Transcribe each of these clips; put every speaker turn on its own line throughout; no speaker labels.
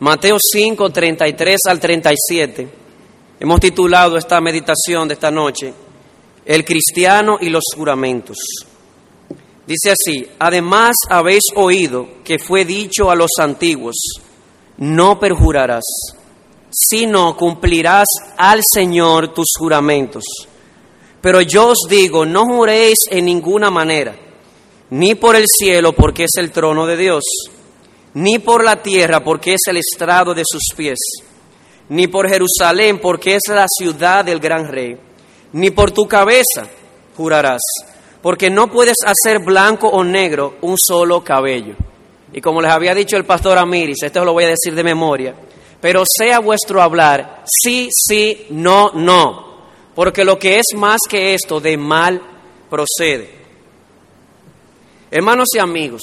Mateo 5, 33 al 37. Hemos titulado esta meditación de esta noche, El cristiano y los juramentos. Dice así, además habéis oído que fue dicho a los antiguos, no perjurarás, sino cumplirás al Señor tus juramentos. Pero yo os digo, no juréis en ninguna manera, ni por el cielo, porque es el trono de Dios, ni por la tierra, porque es el estrado de sus pies, ni por Jerusalén, porque es la ciudad del gran rey, ni por tu cabeza jurarás porque no puedes hacer blanco o negro un solo cabello. Y como les había dicho el pastor Amiris, esto lo voy a decir de memoria, pero sea vuestro hablar sí, sí, no, no, porque lo que es más que esto de mal procede. Hermanos y amigos,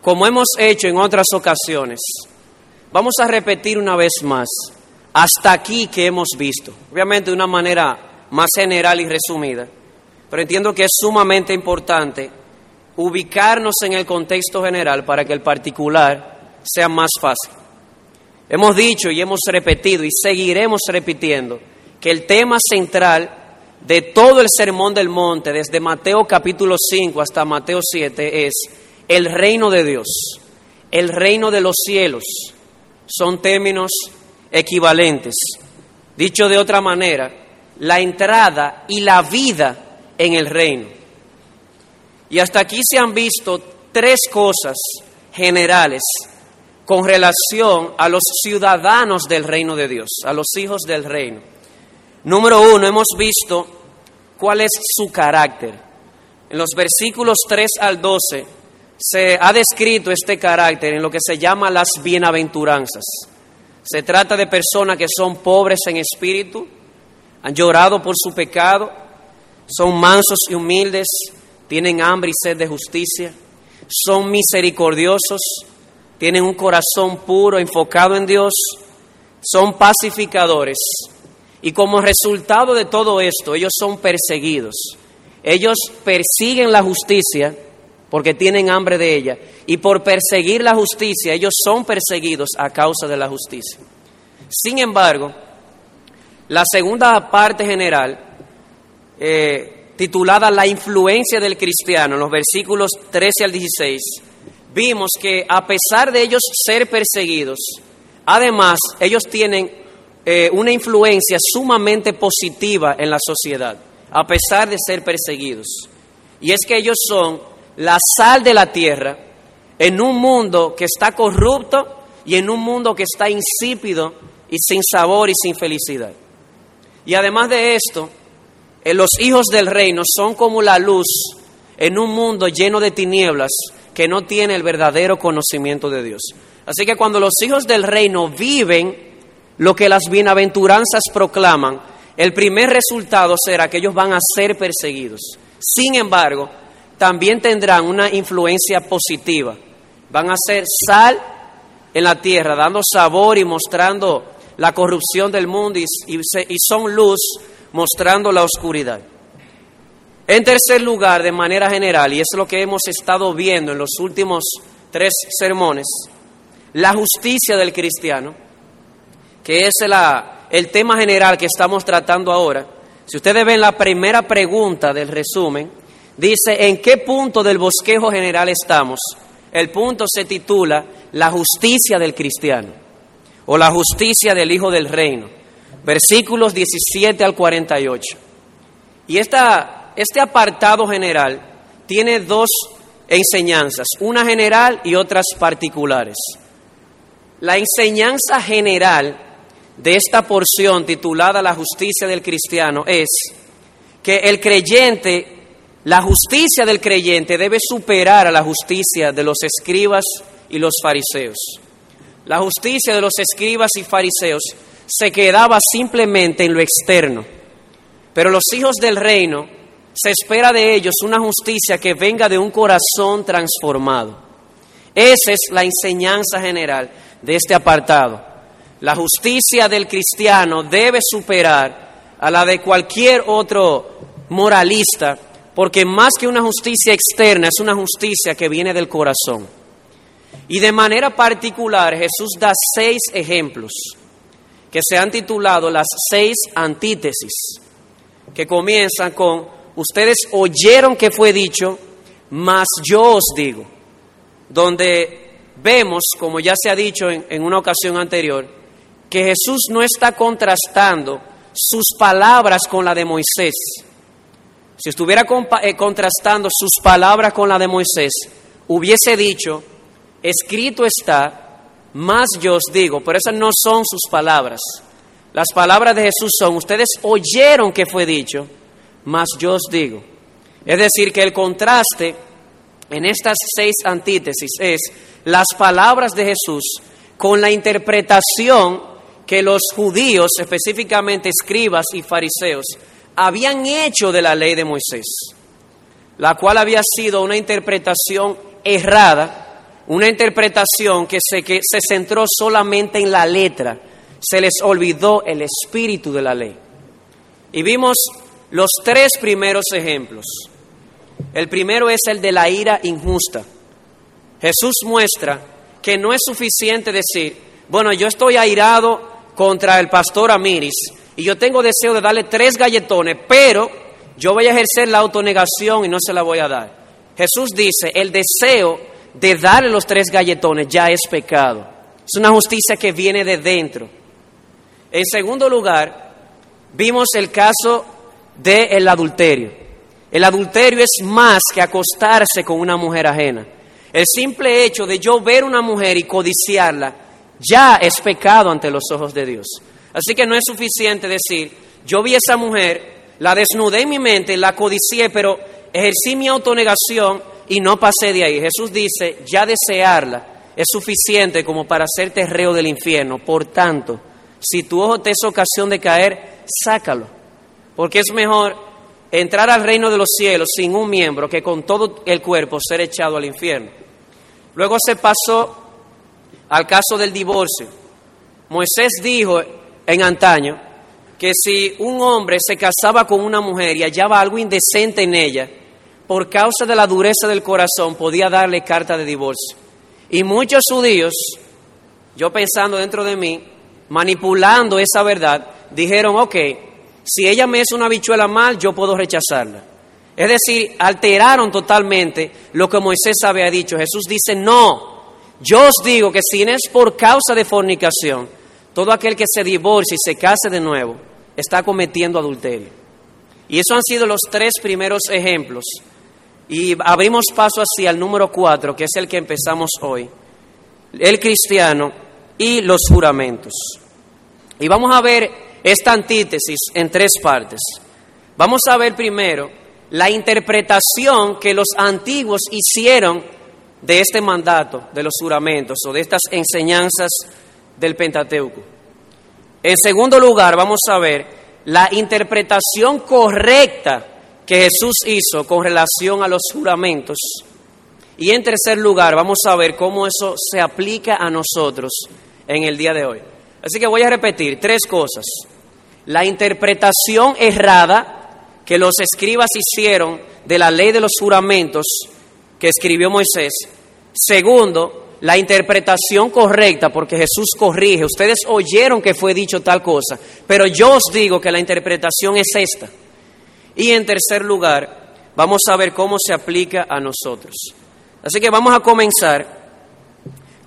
como hemos hecho en otras ocasiones, vamos a repetir una vez más, hasta aquí que hemos visto, obviamente de una manera más general y resumida pero entiendo que es sumamente importante ubicarnos en el contexto general para que el particular sea más fácil. Hemos dicho y hemos repetido y seguiremos repitiendo que el tema central de todo el sermón del monte, desde Mateo capítulo 5 hasta Mateo 7, es el reino de Dios, el reino de los cielos. Son términos equivalentes. Dicho de otra manera, la entrada y la vida en el reino. Y hasta aquí se han visto tres cosas generales con relación a los ciudadanos del reino de Dios, a los hijos del reino. Número uno, hemos visto cuál es su carácter. En los versículos 3 al 12 se ha descrito este carácter en lo que se llama las bienaventuranzas. Se trata de personas que son pobres en espíritu, han llorado por su pecado, son mansos y humildes, tienen hambre y sed de justicia, son misericordiosos, tienen un corazón puro, enfocado en Dios, son pacificadores. Y como resultado de todo esto, ellos son perseguidos. Ellos persiguen la justicia porque tienen hambre de ella. Y por perseguir la justicia, ellos son perseguidos a causa de la justicia. Sin embargo, la segunda parte general eh, titulada La influencia del cristiano, en los versículos 13 al 16, vimos que a pesar de ellos ser perseguidos, además ellos tienen eh, una influencia sumamente positiva en la sociedad, a pesar de ser perseguidos. Y es que ellos son la sal de la tierra en un mundo que está corrupto y en un mundo que está insípido y sin sabor y sin felicidad. Y además de esto, eh, los hijos del reino son como la luz en un mundo lleno de tinieblas que no tiene el verdadero conocimiento de Dios. Así que cuando los hijos del reino viven lo que las bienaventuranzas proclaman, el primer resultado será que ellos van a ser perseguidos. Sin embargo, también tendrán una influencia positiva. Van a ser sal en la tierra, dando sabor y mostrando la corrupción del mundo y, son luz mostrando la oscuridad. En tercer lugar, de manera general, y es lo que hemos estado viendo en los últimos tres sermones, la justicia del cristiano, que es el tema general que estamos tratando ahora. Si ustedes ven la primera pregunta del resumen, dice, ¿en qué punto del bosquejo general estamos? El punto se titula La justicia del cristiano o la justicia del Hijo del Reino versículos 17 al 48. Y esta, este apartado general tiene dos enseñanzas, una general y otras particulares. La enseñanza general de esta porción titulada La justicia del cristiano es que el creyente, la justicia del creyente debe superar a la justicia de los escribas y los fariseos. La justicia de los escribas y fariseos se quedaba simplemente en lo externo. Pero los hijos del reino, se espera de ellos una justicia que venga de un corazón transformado. Esa es la enseñanza general de este apartado. La justicia del cristiano debe superar a la de cualquier otro moralista, porque más que una justicia externa es una justicia que viene del corazón. Y de manera particular Jesús da seis ejemplos que se han titulado las seis antítesis, que comienzan con, ustedes oyeron que fue dicho, mas yo os digo, donde vemos, como ya se ha dicho en, una ocasión anterior, que Jesús no está contrastando sus palabras con la de Moisés. Si estuviera eh, contrastando sus palabras con la de Moisés, hubiese dicho, escrito está, más yo os digo, pero esas no son sus palabras. Las palabras de Jesús son, ustedes oyeron que fue dicho, más yo os digo. Es decir, que el contraste en estas seis antítesis es las palabras de Jesús con la interpretación que los judíos, específicamente escribas y fariseos, habían hecho de la ley de Moisés, la cual había sido una interpretación errada una interpretación que se, que se centró solamente en la letra, se les olvidó el espíritu de la ley. Y vimos los tres primeros ejemplos. El primero es el de la ira injusta. Jesús muestra que no es suficiente decir, bueno, yo estoy airado contra el pastor Amiris y yo tengo deseo de darle tres galletones, pero yo voy a ejercer la autonegación y no se la voy a dar. Jesús dice, el deseo de darle los tres galletones ya es pecado. Es una justicia que viene de dentro. En segundo lugar, vimos el caso del adulterio. El adulterio es más que acostarse con una mujer ajena. El simple hecho de yo ver una mujer y codiciarla ya es pecado ante los ojos de Dios. Así que no es suficiente decir, yo vi a esa mujer, la desnudé en mi mente, la codicié, pero ejercí mi autonegación y no pasé de ahí. Jesús dice, ya desearla es suficiente como para hacerte reo del infierno. Por tanto, si tu ojo te es ocasión de caer, sácalo. Porque es mejor entrar al reino de los cielos sin un miembro que con todo el cuerpo ser echado al infierno. Luego se pasó al caso del divorcio. Moisés dijo en antaño que si un hombre se casaba con una mujer y hallaba algo indecente en ella, por causa de la dureza del corazón, podía darle carta de divorcio. Y muchos judíos, yo pensando dentro de mí, manipulando esa verdad, dijeron, ok, si ella me es una bichuela mal, yo puedo rechazarla. Es decir, alteraron totalmente lo que Moisés había dicho. Jesús dice, no, yo os digo que si es por causa de fornicación, todo aquel que se divorcie y se case de nuevo, está cometiendo adulterio. Y esos han sido los tres primeros ejemplos y abrimos paso así al número cuatro, que es el que empezamos hoy. El cristiano y los juramentos. Y vamos a ver esta antítesis en tres partes. Vamos a ver primero la interpretación que los antiguos hicieron de este mandato, de los juramentos o de estas enseñanzas del Pentateuco. En segundo lugar, vamos a ver la interpretación correcta que Jesús hizo con relación a los juramentos. Y en tercer lugar, vamos a ver cómo eso se aplica a nosotros en el día de hoy. Así que voy a repetir tres cosas. La interpretación errada que los escribas hicieron de la ley de los juramentos que escribió Moisés. Segundo, la interpretación correcta, porque Jesús corrige. Ustedes oyeron que fue dicho tal cosa, pero yo os digo que la interpretación es esta. Y en tercer lugar, vamos a ver cómo se aplica a nosotros. Así que vamos a comenzar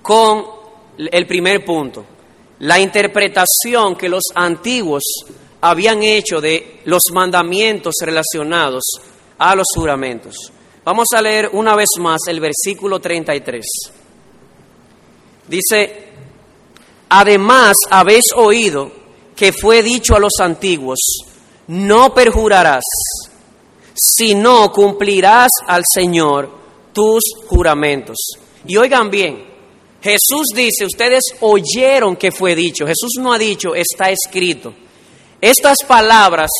con el primer punto, la interpretación que los antiguos habían hecho de los mandamientos relacionados a los juramentos. Vamos a leer una vez más el versículo 33. Dice, además habéis oído que fue dicho a los antiguos, no perjurarás, sino cumplirás al Señor tus juramentos. Y oigan bien, Jesús dice, ustedes oyeron que fue dicho, Jesús no ha dicho, está escrito. Estas palabras,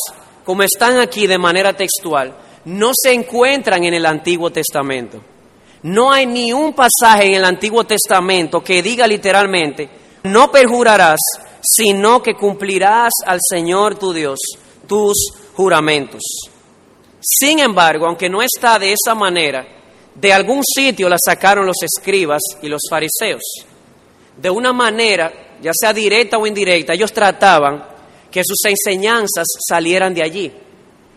como están aquí de manera textual, no se encuentran en el Antiguo Testamento. No hay ni un pasaje en el Antiguo Testamento que diga literalmente, no perjurarás, sino que cumplirás al Señor tu Dios tus juramentos. Sin embargo, aunque no está de esa manera, de algún sitio la sacaron los escribas y los fariseos. De una manera, ya sea directa o indirecta, ellos trataban que sus enseñanzas salieran de allí.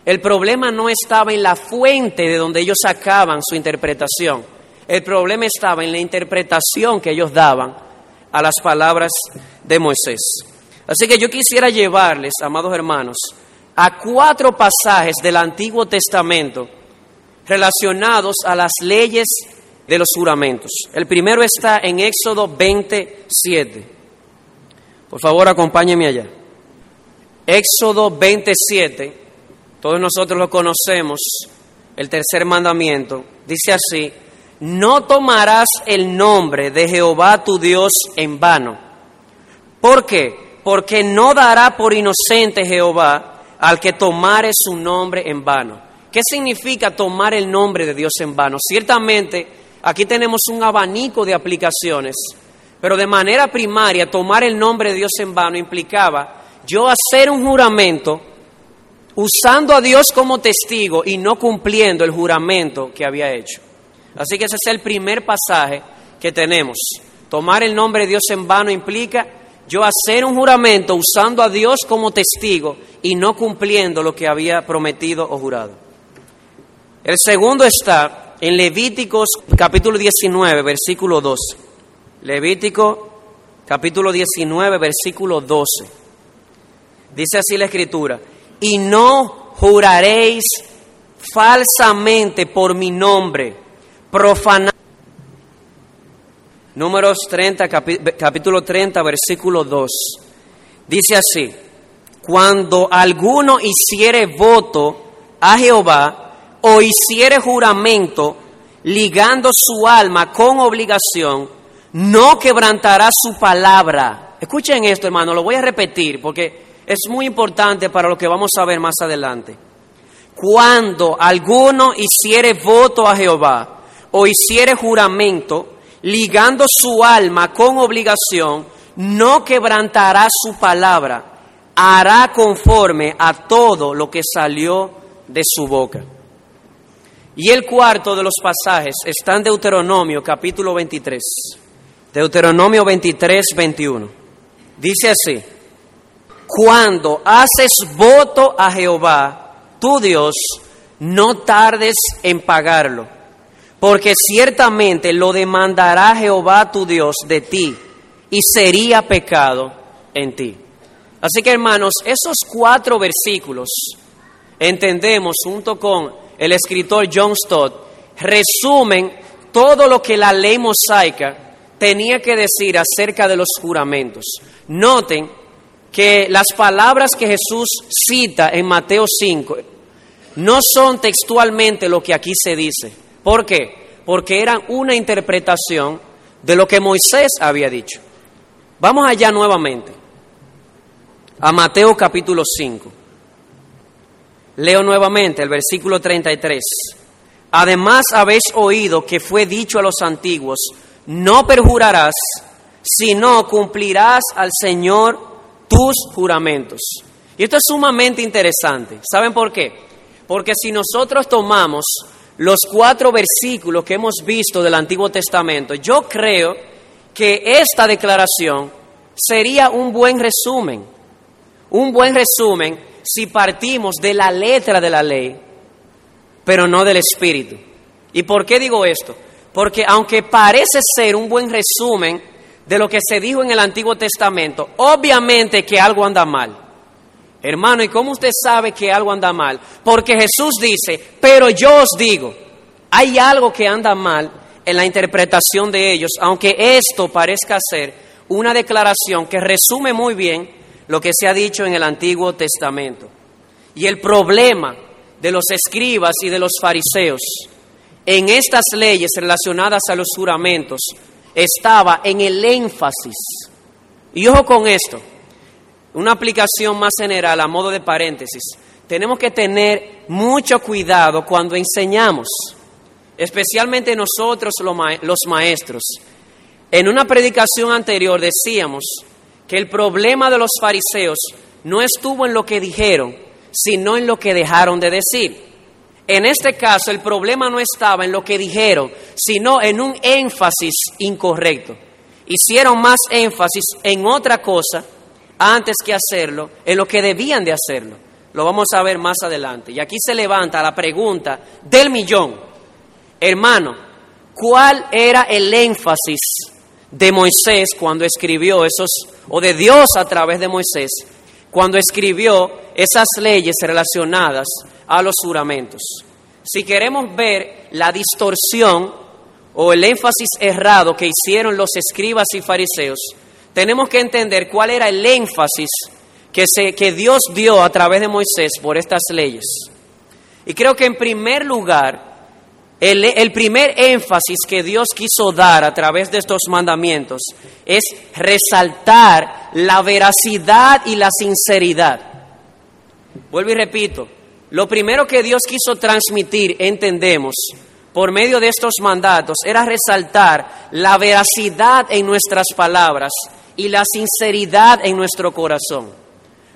El problema no estaba en la fuente de donde ellos sacaban su interpretación. El problema estaba en la interpretación que ellos daban a las palabras de Moisés. Así que yo quisiera llevarles, amados hermanos, a cuatro pasajes del Antiguo Testamento relacionados a las leyes de los juramentos. El primero está en Éxodo 27. Por favor, acompáñenme allá. Éxodo 27, todos nosotros lo conocemos, el tercer mandamiento, dice así, no tomarás el nombre de Jehová tu Dios en vano. ¿Por qué? Porque no dará por inocente Jehová al que tomare su nombre en vano. ¿Qué significa tomar el nombre de Dios en vano? Ciertamente, aquí tenemos un abanico de aplicaciones, pero de manera primaria, tomar el nombre de Dios en vano implicaba yo hacer un juramento usando a Dios como testigo y no cumpliendo el juramento que había hecho. Así que ese es el primer pasaje que tenemos. Tomar el nombre de Dios en vano implica yo hacer un juramento usando a Dios como testigo y no cumpliendo lo que había prometido o jurado. El segundo está en Levíticos capítulo 19, versículo 12. Levítico capítulo 19, versículo 12. Dice así la escritura, y no juraréis falsamente por mi nombre, profanando. Números 30, capítulo 30, versículo 2. Dice así, cuando alguno hiciere voto a Jehová, o hiciere juramento ligando su alma con obligación, no quebrantará su palabra. Escuchen esto, hermano, lo voy a repetir porque es muy importante para lo que vamos a ver más adelante. Cuando alguno hiciere voto a Jehová o hiciere juramento, ligando su alma con obligación, no quebrantará su palabra, hará conforme a todo lo que salió de su boca. Y el cuarto de los pasajes está en Deuteronomio capítulo 23. Deuteronomio 23, 21. Dice así, cuando haces voto a Jehová, tu Dios, no tardes en pagarlo, porque ciertamente lo demandará Jehová tu Dios de ti y sería pecado en ti. Así que hermanos, esos cuatro versículos entendemos junto con el escritor John Stott, resumen todo lo que la ley mosaica tenía que decir acerca de los juramentos. Noten que las palabras que Jesús cita en Mateo 5 no son textualmente lo que aquí se dice. ¿Por qué? Porque eran una interpretación de lo que Moisés había dicho. Vamos allá nuevamente, a Mateo capítulo 5. Leo nuevamente el versículo 33. Además habéis oído que fue dicho a los antiguos, no perjurarás, sino cumplirás al Señor tus juramentos. Y esto es sumamente interesante. ¿Saben por qué? Porque si nosotros tomamos los cuatro versículos que hemos visto del Antiguo Testamento, yo creo que esta declaración sería un buen resumen, un buen resumen si partimos de la letra de la ley, pero no del espíritu. ¿Y por qué digo esto? Porque aunque parece ser un buen resumen de lo que se dijo en el Antiguo Testamento, obviamente que algo anda mal. Hermano, ¿y cómo usted sabe que algo anda mal? Porque Jesús dice, pero yo os digo, hay algo que anda mal en la interpretación de ellos, aunque esto parezca ser una declaración que resume muy bien lo que se ha dicho en el Antiguo Testamento. Y el problema de los escribas y de los fariseos en estas leyes relacionadas a los juramentos estaba en el énfasis. Y ojo con esto, una aplicación más general a modo de paréntesis. Tenemos que tener mucho cuidado cuando enseñamos, especialmente nosotros los maestros. En una predicación anterior decíamos que el problema de los fariseos no estuvo en lo que dijeron, sino en lo que dejaron de decir. En este caso, el problema no estaba en lo que dijeron, sino en un énfasis incorrecto. Hicieron más énfasis en otra cosa antes que hacerlo, en lo que debían de hacerlo. Lo vamos a ver más adelante. Y aquí se levanta la pregunta del millón. Hermano, ¿cuál era el énfasis de Moisés cuando escribió esos, o de Dios a través de Moisés, cuando escribió esas leyes relacionadas a los juramentos. Si queremos ver la distorsión o el énfasis errado que hicieron los escribas y fariseos, tenemos que entender cuál era el énfasis que, se, que Dios dio a través de Moisés por estas leyes. Y creo que en primer lugar, el, primer énfasis que Dios quiso dar a través de estos mandamientos es resaltar la veracidad y la sinceridad. Vuelvo y repito, lo primero que Dios quiso transmitir, entendemos, por medio de estos mandatos, era resaltar la veracidad en nuestras palabras y la sinceridad en nuestro corazón.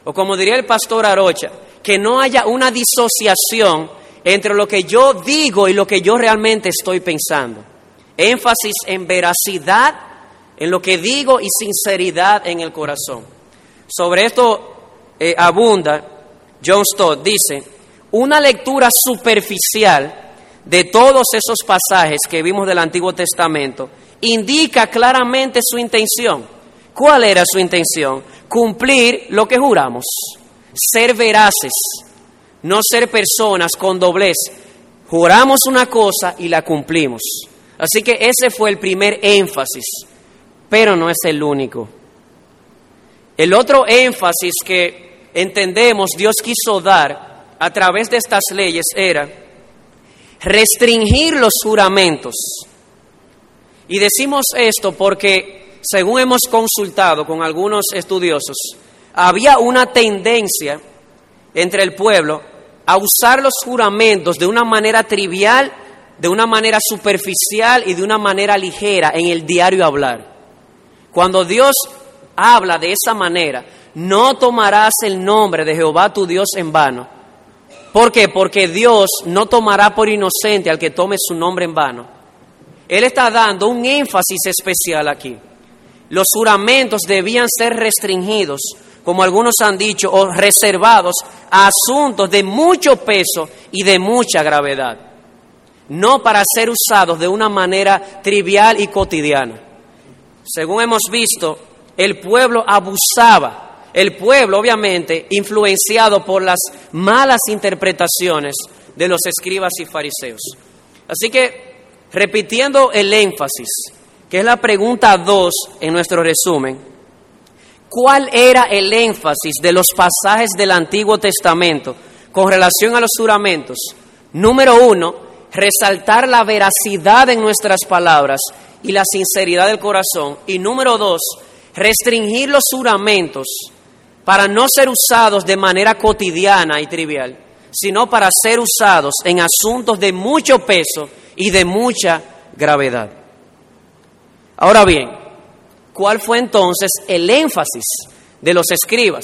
O como diría el pastor Arocha, que no haya una disociación entre lo que yo digo y lo que yo realmente estoy pensando. Énfasis en veracidad en lo que digo y sinceridad en el corazón. Sobre esto eh, abunda John Stott, dice, una lectura superficial de todos esos pasajes que vimos del Antiguo Testamento indica claramente su intención. ¿Cuál era su intención? Cumplir lo que juramos, ser veraces, no ser personas con doblez. Juramos una cosa y la cumplimos. Así que ese fue el primer énfasis, pero no es el único. El otro énfasis que entendemos Dios quiso dar a través de estas leyes era restringir los juramentos. Y decimos esto porque, según hemos consultado con algunos estudiosos, había una tendencia entre el pueblo a usar los juramentos de una manera trivial, de una manera superficial y de una manera ligera en el diario hablar. Cuando Dios habla de esa manera, no tomarás el nombre de Jehová tu Dios en vano. ¿Por qué? Porque Dios no tomará por inocente al que tome su nombre en vano. Él está dando un énfasis especial aquí. Los juramentos debían ser restringidos como algunos han dicho, o reservados a asuntos de mucho peso y de mucha gravedad, no para ser usados de una manera trivial y cotidiana. Según hemos visto, el pueblo abusaba, el pueblo obviamente influenciado por las malas interpretaciones de los escribas y fariseos. Así que, repitiendo el énfasis, que es la pregunta 2 en nuestro resumen, cuál era el énfasis de los pasajes del Antiguo Testamento con relación a los juramentos. Número uno, resaltar la veracidad en nuestras palabras y la sinceridad del corazón. Y número dos, restringir los juramentos para no ser usados de manera cotidiana y trivial, sino para ser usados en asuntos de mucho peso y de mucha gravedad. Ahora bien, ¿Cuál fue entonces el énfasis de los escribas?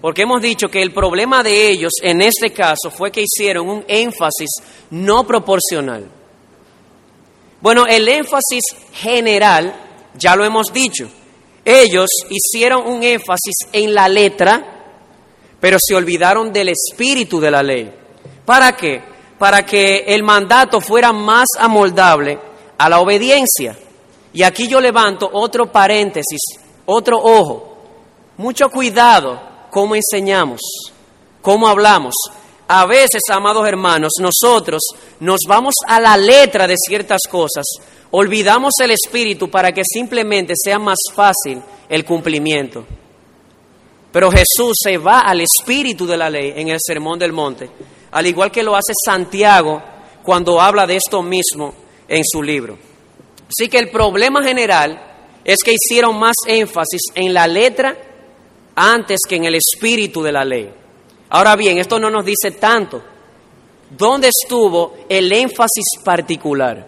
Porque hemos dicho que el problema de ellos en este caso fue que hicieron un énfasis no proporcional. Bueno, el énfasis general, ya lo hemos dicho, ellos hicieron un énfasis en la letra, pero se olvidaron del espíritu de la ley. ¿Para qué? Para que el mandato fuera más amoldable a la obediencia. Y aquí yo levanto otro paréntesis, otro ojo. Mucho cuidado cómo enseñamos, cómo hablamos. A veces, amados hermanos, nosotros nos vamos a la letra de ciertas cosas, olvidamos el espíritu para que simplemente sea más fácil el cumplimiento. Pero Jesús se va al espíritu de la ley en el Sermón del Monte, al igual que lo hace Santiago cuando habla de esto mismo en su libro. Así que el problema general es que hicieron más énfasis en la letra antes que en el espíritu de la ley. Ahora bien, esto no nos dice tanto. ¿Dónde estuvo el énfasis particular?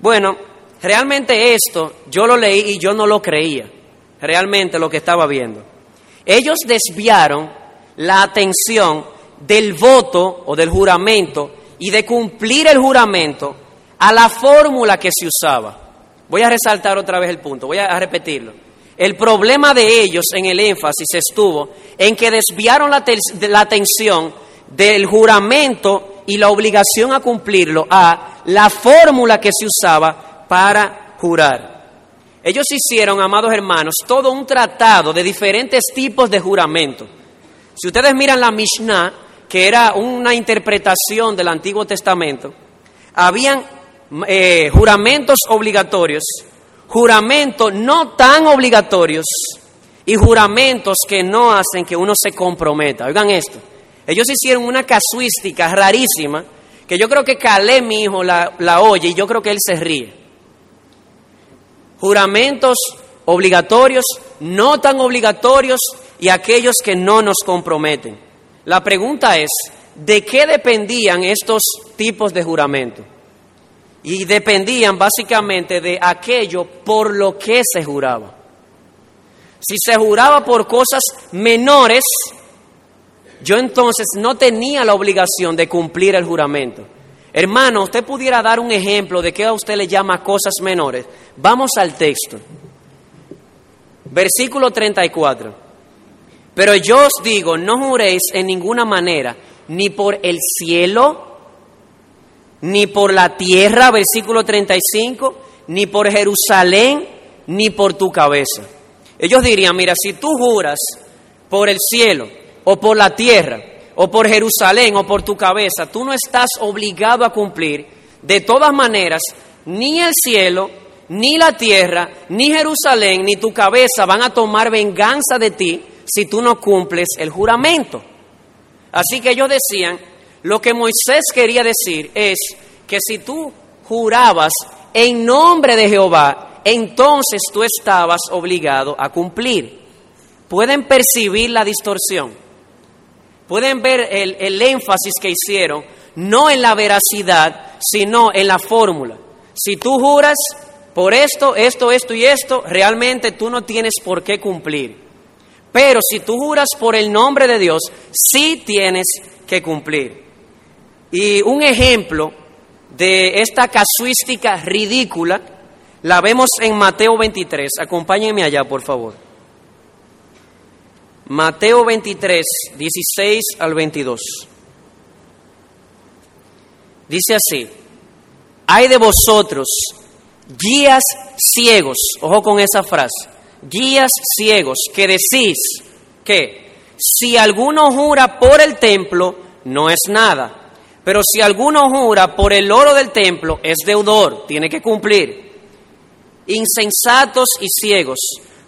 Bueno, realmente esto yo lo leí y yo no lo creía, realmente lo que estaba viendo. Ellos desviaron la atención del voto o del juramento y de cumplir el juramento a la fórmula que se usaba. Voy a resaltar otra vez el punto, voy a repetirlo. El problema de ellos en el énfasis estuvo en que desviaron la, atención del juramento y la obligación a cumplirlo a la fórmula que se usaba para jurar. Ellos hicieron, amados hermanos, todo un tratado de diferentes tipos de juramento. Si ustedes miran la Mishnah, que era una interpretación del Antiguo Testamento, habían eh, juramentos obligatorios, juramentos no tan obligatorios y juramentos que no hacen que uno se comprometa. Oigan esto, ellos hicieron una casuística rarísima que yo creo que Calé, mi hijo, la, la oye y yo creo que él se ríe. Juramentos obligatorios, no tan obligatorios y aquellos que no nos comprometen. La pregunta es, ¿de qué dependían estos tipos de juramento? Y dependían básicamente de aquello por lo que se juraba. Si se juraba por cosas menores, yo entonces no tenía la obligación de cumplir el juramento. Hermano, usted pudiera dar un ejemplo de qué a usted le llama cosas menores. Vamos al texto. Versículo 34. Pero yo os digo, no juréis en ninguna manera, ni por el cielo, ni por la tierra, versículo 35, ni por Jerusalén, ni por tu cabeza. Ellos dirían, mira, si tú juras por el cielo o por la tierra, o por Jerusalén o por tu cabeza, tú no estás obligado a cumplir. De todas maneras, ni el cielo, ni la tierra, ni Jerusalén, ni tu cabeza van a tomar venganza de ti si tú no cumples el juramento. Así que ellos decían, lo que Moisés quería decir es que si tú jurabas en nombre de Jehová, entonces tú estabas obligado a cumplir. Pueden percibir la distorsión. Pueden ver el, énfasis que hicieron, no en la veracidad, sino en la fórmula. Si tú juras por esto, esto, esto y esto, realmente tú no tienes por qué cumplir. Pero si tú juras por el nombre de Dios, sí tienes que cumplir. Y un ejemplo de esta casuística ridícula la vemos en Mateo 23. Acompáñenme allá, por favor. Mateo 23, 16 al 22. Dice así, hay de vosotros guías ciegos, ojo con esa frase, guías ciegos que decís que si alguno jura por el templo, no es nada, pero si alguno jura por el oro del templo, es deudor, tiene que cumplir. Insensatos y ciegos,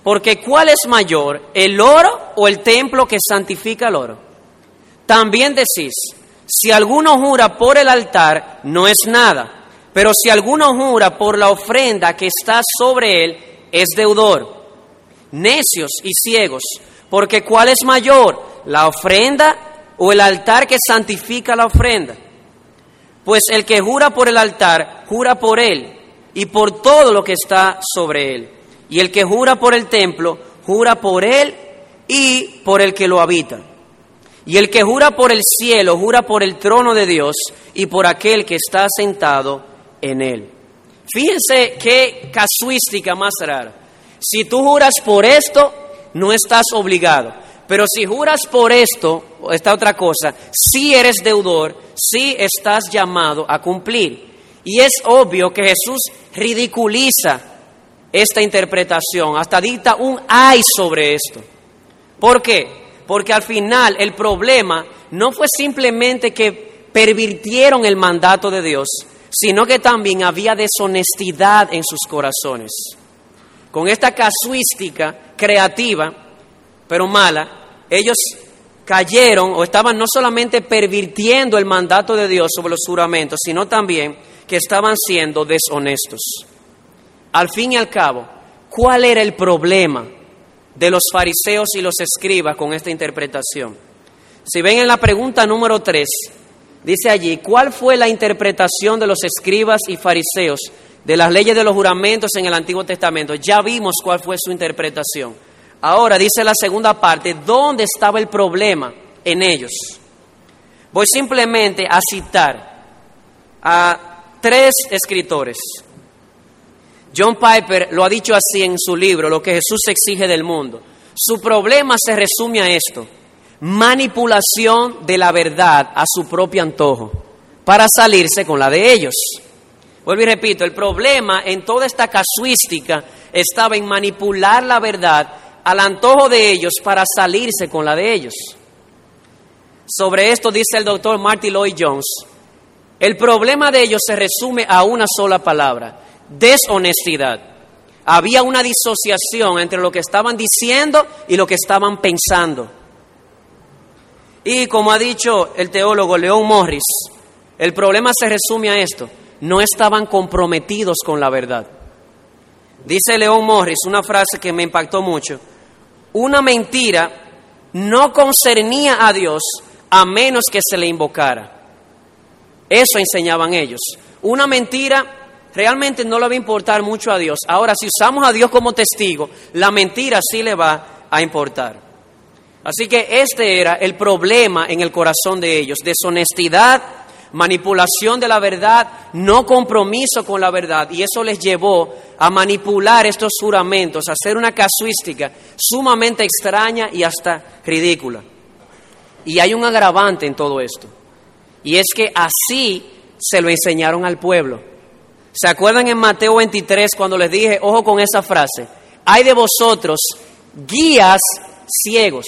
porque ¿cuál es mayor, el oro o el templo que santifica el oro? También decís, si alguno jura por el altar, no es nada, pero si alguno jura por la ofrenda que está sobre él, es deudor. Necios y ciegos, porque ¿cuál es mayor, la ofrenda o el altar que santifica la ofrenda? Pues el que jura por el altar, jura por él y por todo lo que está sobre él. Y el que jura por el templo, jura por él y por el que lo habita. Y el que jura por el cielo, jura por el trono de Dios y por aquel que está sentado en él. Fíjense qué casuística más rara. Si tú juras por esto, no estás obligado. Pero si juras por esto, o esta otra cosa, sí eres deudor, sí estás llamado a cumplir. Y es obvio que Jesús ridiculiza esta interpretación, hasta dicta un ay sobre esto. ¿Por qué? Porque al final el problema no fue simplemente que pervirtieron el mandato de Dios, sino que también había deshonestidad en sus corazones. Con esta casuística creativa, pero mala, ellos cayeron o estaban no solamente pervirtiendo el mandato de Dios sobre los juramentos, sino también que estaban siendo deshonestos. Al fin y al cabo, ¿cuál era el problema de los fariseos y los escribas con esta interpretación? Si ven en la pregunta número 3, dice allí, ¿cuál fue la interpretación de los escribas y fariseos de las leyes de los juramentos en el Antiguo Testamento? Ya vimos cuál fue su interpretación. Ahora dice la segunda parte, ¿dónde estaba el problema en ellos? Voy simplemente a citar a tres escritores. John Piper lo ha dicho así en su libro, Lo que Jesús exige del mundo. Su problema se resume a esto, manipulación de la verdad a su propio antojo, para salirse con la de ellos. Vuelvo y repito, el problema en toda esta casuística estaba en manipular la verdad al antojo de ellos para salirse con la de ellos. Sobre esto dice el doctor Marty Lloyd Jones, el problema de ellos se resume a una sola palabra, deshonestidad. Había una disociación entre lo que estaban diciendo y lo que estaban pensando. Y como ha dicho el teólogo León Morris, el problema se resume a esto, no estaban comprometidos con la verdad. Dice León Morris una frase que me impactó mucho, una mentira no concernía a Dios a menos que se le invocara. Eso enseñaban ellos. Una mentira realmente no le va a importar mucho a Dios. Ahora, si usamos a Dios como testigo, la mentira sí le va a importar. Así que este era el problema en el corazón de ellos, deshonestidad, manipulación de la verdad, no compromiso con la verdad, y eso les llevó a manipular estos juramentos, a hacer una casuística sumamente extraña y hasta ridícula. Y hay un agravante en todo esto, y es que así se lo enseñaron al pueblo. ¿Se acuerdan en Mateo 23 cuando les dije, ojo con esa frase, hay de vosotros guías ciegos?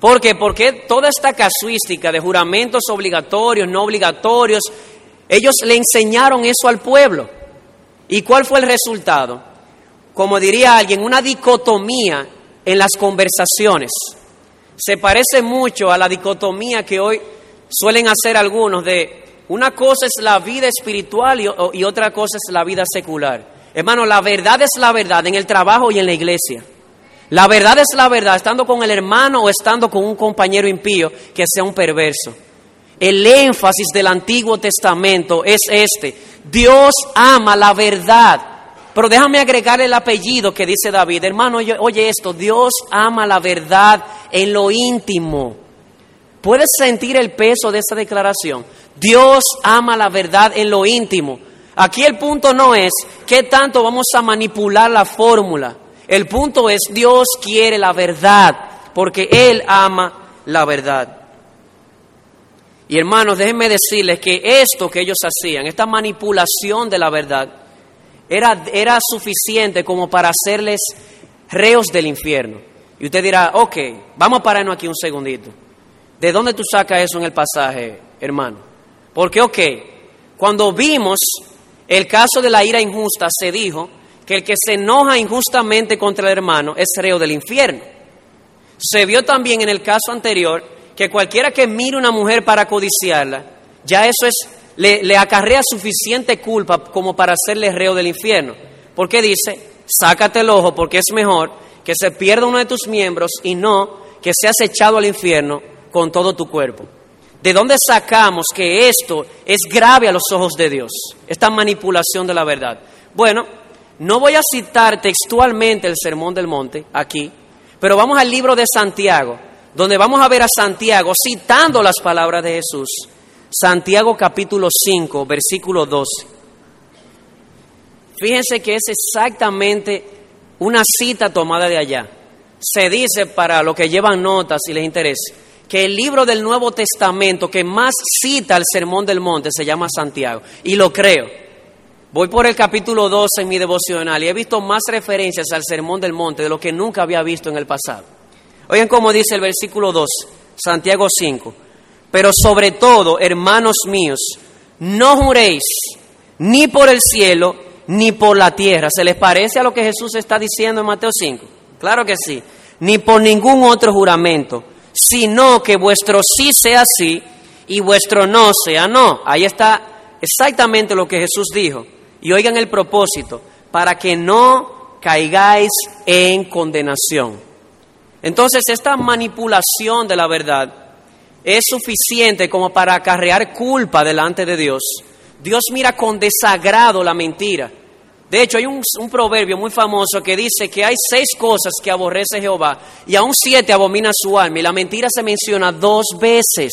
¿Por qué? Porque toda esta casuística de juramentos obligatorios, no obligatorios, ellos le enseñaron eso al pueblo. ¿Y cuál fue el resultado? Como diría alguien, una dicotomía en las conversaciones. Se parece mucho a la dicotomía que hoy suelen hacer algunos de una cosa es la vida espiritual y, otra cosa es la vida secular. Hermano, la verdad es la verdad en el trabajo y en la iglesia. La verdad es la verdad, estando con el hermano o estando con un compañero impío que sea un perverso. El énfasis del Antiguo Testamento es este. Dios ama la verdad. Pero déjame agregar el apellido que dice David. Hermano, oye, esto, Dios ama la verdad en lo íntimo. ¿Puedes sentir el peso de esa declaración? Dios ama la verdad en lo íntimo. Aquí el punto no es qué tanto vamos a manipular la fórmula. El punto es, Dios quiere la verdad, porque Él ama la verdad. Y hermanos, déjenme decirles que esto que ellos hacían, esta manipulación de la verdad, era, era suficiente como para hacerles reos del infierno. Y usted dirá, ok, vamos a pararnos aquí un segundito. ¿De dónde tú sacas eso en el pasaje, hermano? Porque, ok, cuando vimos el caso de la ira injusta, se dijo que el que se enoja injustamente contra el hermano es reo del infierno. Se vio también en el caso anterior que cualquiera que mire una mujer para codiciarla, ya eso es, le, le acarrea suficiente culpa como para hacerle reo del infierno. Porque dice, sácate el ojo porque es mejor que se pierda uno de tus miembros y no que seas echado al infierno con todo tu cuerpo. ¿De dónde sacamos que esto es grave a los ojos de Dios? Esta manipulación de la verdad. Bueno, no voy a citar textualmente el Sermón del Monte aquí, pero vamos al libro de Santiago, donde vamos a ver a Santiago citando las palabras de Jesús. Santiago capítulo 5, versículo 12. Fíjense que es exactamente una cita tomada de allá. Se dice para los que llevan notas y les interesa que el libro del Nuevo Testamento que más cita el Sermón del Monte se llama Santiago. Y lo creo. Voy por el capítulo 12 en mi devocional y he visto más referencias al Sermón del Monte de lo que nunca había visto en el pasado. Oigan cómo dice el versículo 2, Santiago 5. Pero sobre todo, hermanos míos, no juréis ni por el cielo ni por la tierra. ¿Se les parece a lo que Jesús está diciendo en Mateo 5? Claro que sí. Ni por ningún otro juramento, sino que vuestro sí sea sí y vuestro no sea no. Ahí está exactamente lo que Jesús dijo. Y oigan el propósito, para que no caigáis en condenación. Entonces esta manipulación de la verdad es suficiente como para acarrear culpa delante de Dios. Dios mira con desagrado la mentira. De hecho, hay un, proverbio muy famoso que dice que hay seis cosas que aborrece Jehová y aún siete abomina su alma. Y la mentira se menciona dos veces.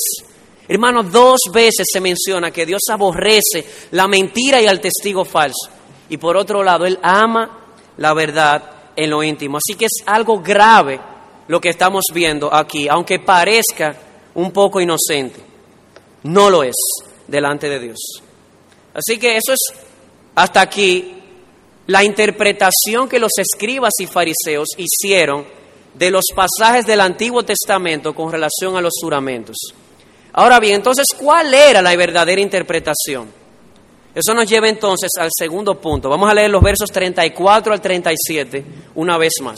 Hermano, dos veces se menciona que Dios aborrece la mentira y al testigo falso. Y por otro lado, Él ama la verdad en lo íntimo. Así que es algo grave lo que estamos viendo aquí, aunque parezca un poco inocente. No lo es delante de Dios. Así que eso es hasta aquí la interpretación que los escribas y fariseos hicieron de los pasajes del Antiguo Testamento con relación a los juramentos. Ahora bien, entonces, ¿cuál era la verdadera interpretación? Eso nos lleva entonces al segundo punto. Vamos a leer los versos 34 al 37 una vez más.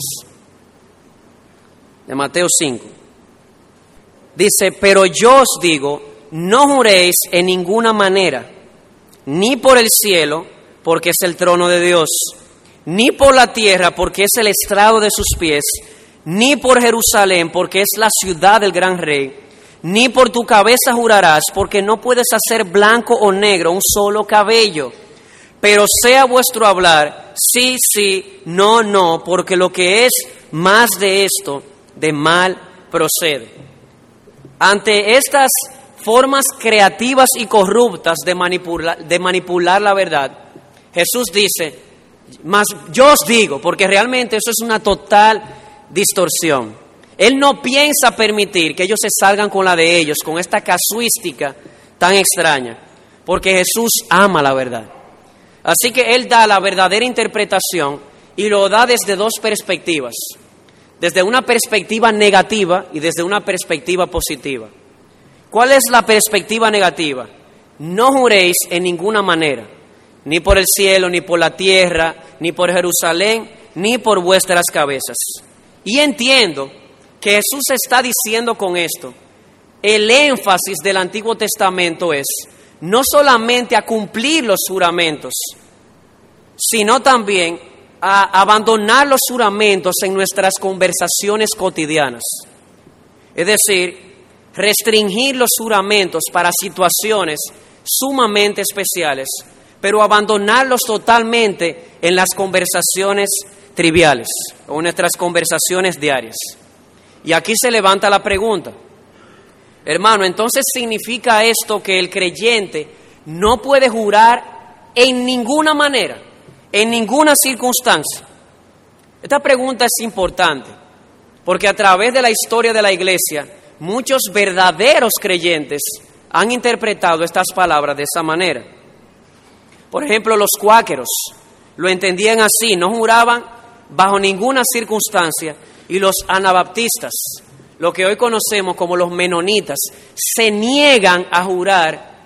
De Mateo 5. Dice, pero yo os digo, no juréis en ninguna manera, ni por el cielo, porque es el trono de Dios, ni por la tierra, porque es el estrado de sus pies, ni por Jerusalén, porque es la ciudad del gran rey, ni por tu cabeza jurarás, porque no puedes hacer blanco o negro un solo cabello. Pero sea vuestro hablar, sí, sí, no, no, porque lo que es más de esto, de mal procede. Ante estas formas creativas y corruptas de manipular, de manipular la verdad, Jesús dice, más yo os digo, porque realmente eso es una total distorsión. Él no piensa permitir que ellos se salgan con la de ellos, con esta casuística tan extraña, porque Jesús ama la verdad. Así que Él da la verdadera interpretación y lo da desde dos perspectivas, desde una perspectiva negativa y desde una perspectiva positiva. ¿Cuál es la perspectiva negativa? No juréis en ninguna manera, ni por el cielo, ni por la tierra, ni por Jerusalén, ni por vuestras cabezas y entiendo que Jesús está diciendo con esto, el énfasis del Antiguo Testamento es no solamente a cumplir los juramentos, sino también a abandonar los juramentos en nuestras conversaciones cotidianas. Es decir, restringir los juramentos para situaciones sumamente especiales, pero abandonarlos totalmente en las conversaciones triviales o nuestras conversaciones diarias. Y aquí se levanta la pregunta, hermano, entonces significa esto que el creyente no puede jurar en ninguna manera, en ninguna circunstancia. Esta pregunta es importante porque a través de la historia de la iglesia, muchos verdaderos creyentes han interpretado estas palabras de esa manera. Por ejemplo, los cuáqueros lo entendían así, no juraban bajo ninguna circunstancia y los anabaptistas, lo que hoy conocemos como los menonitas, se niegan a jurar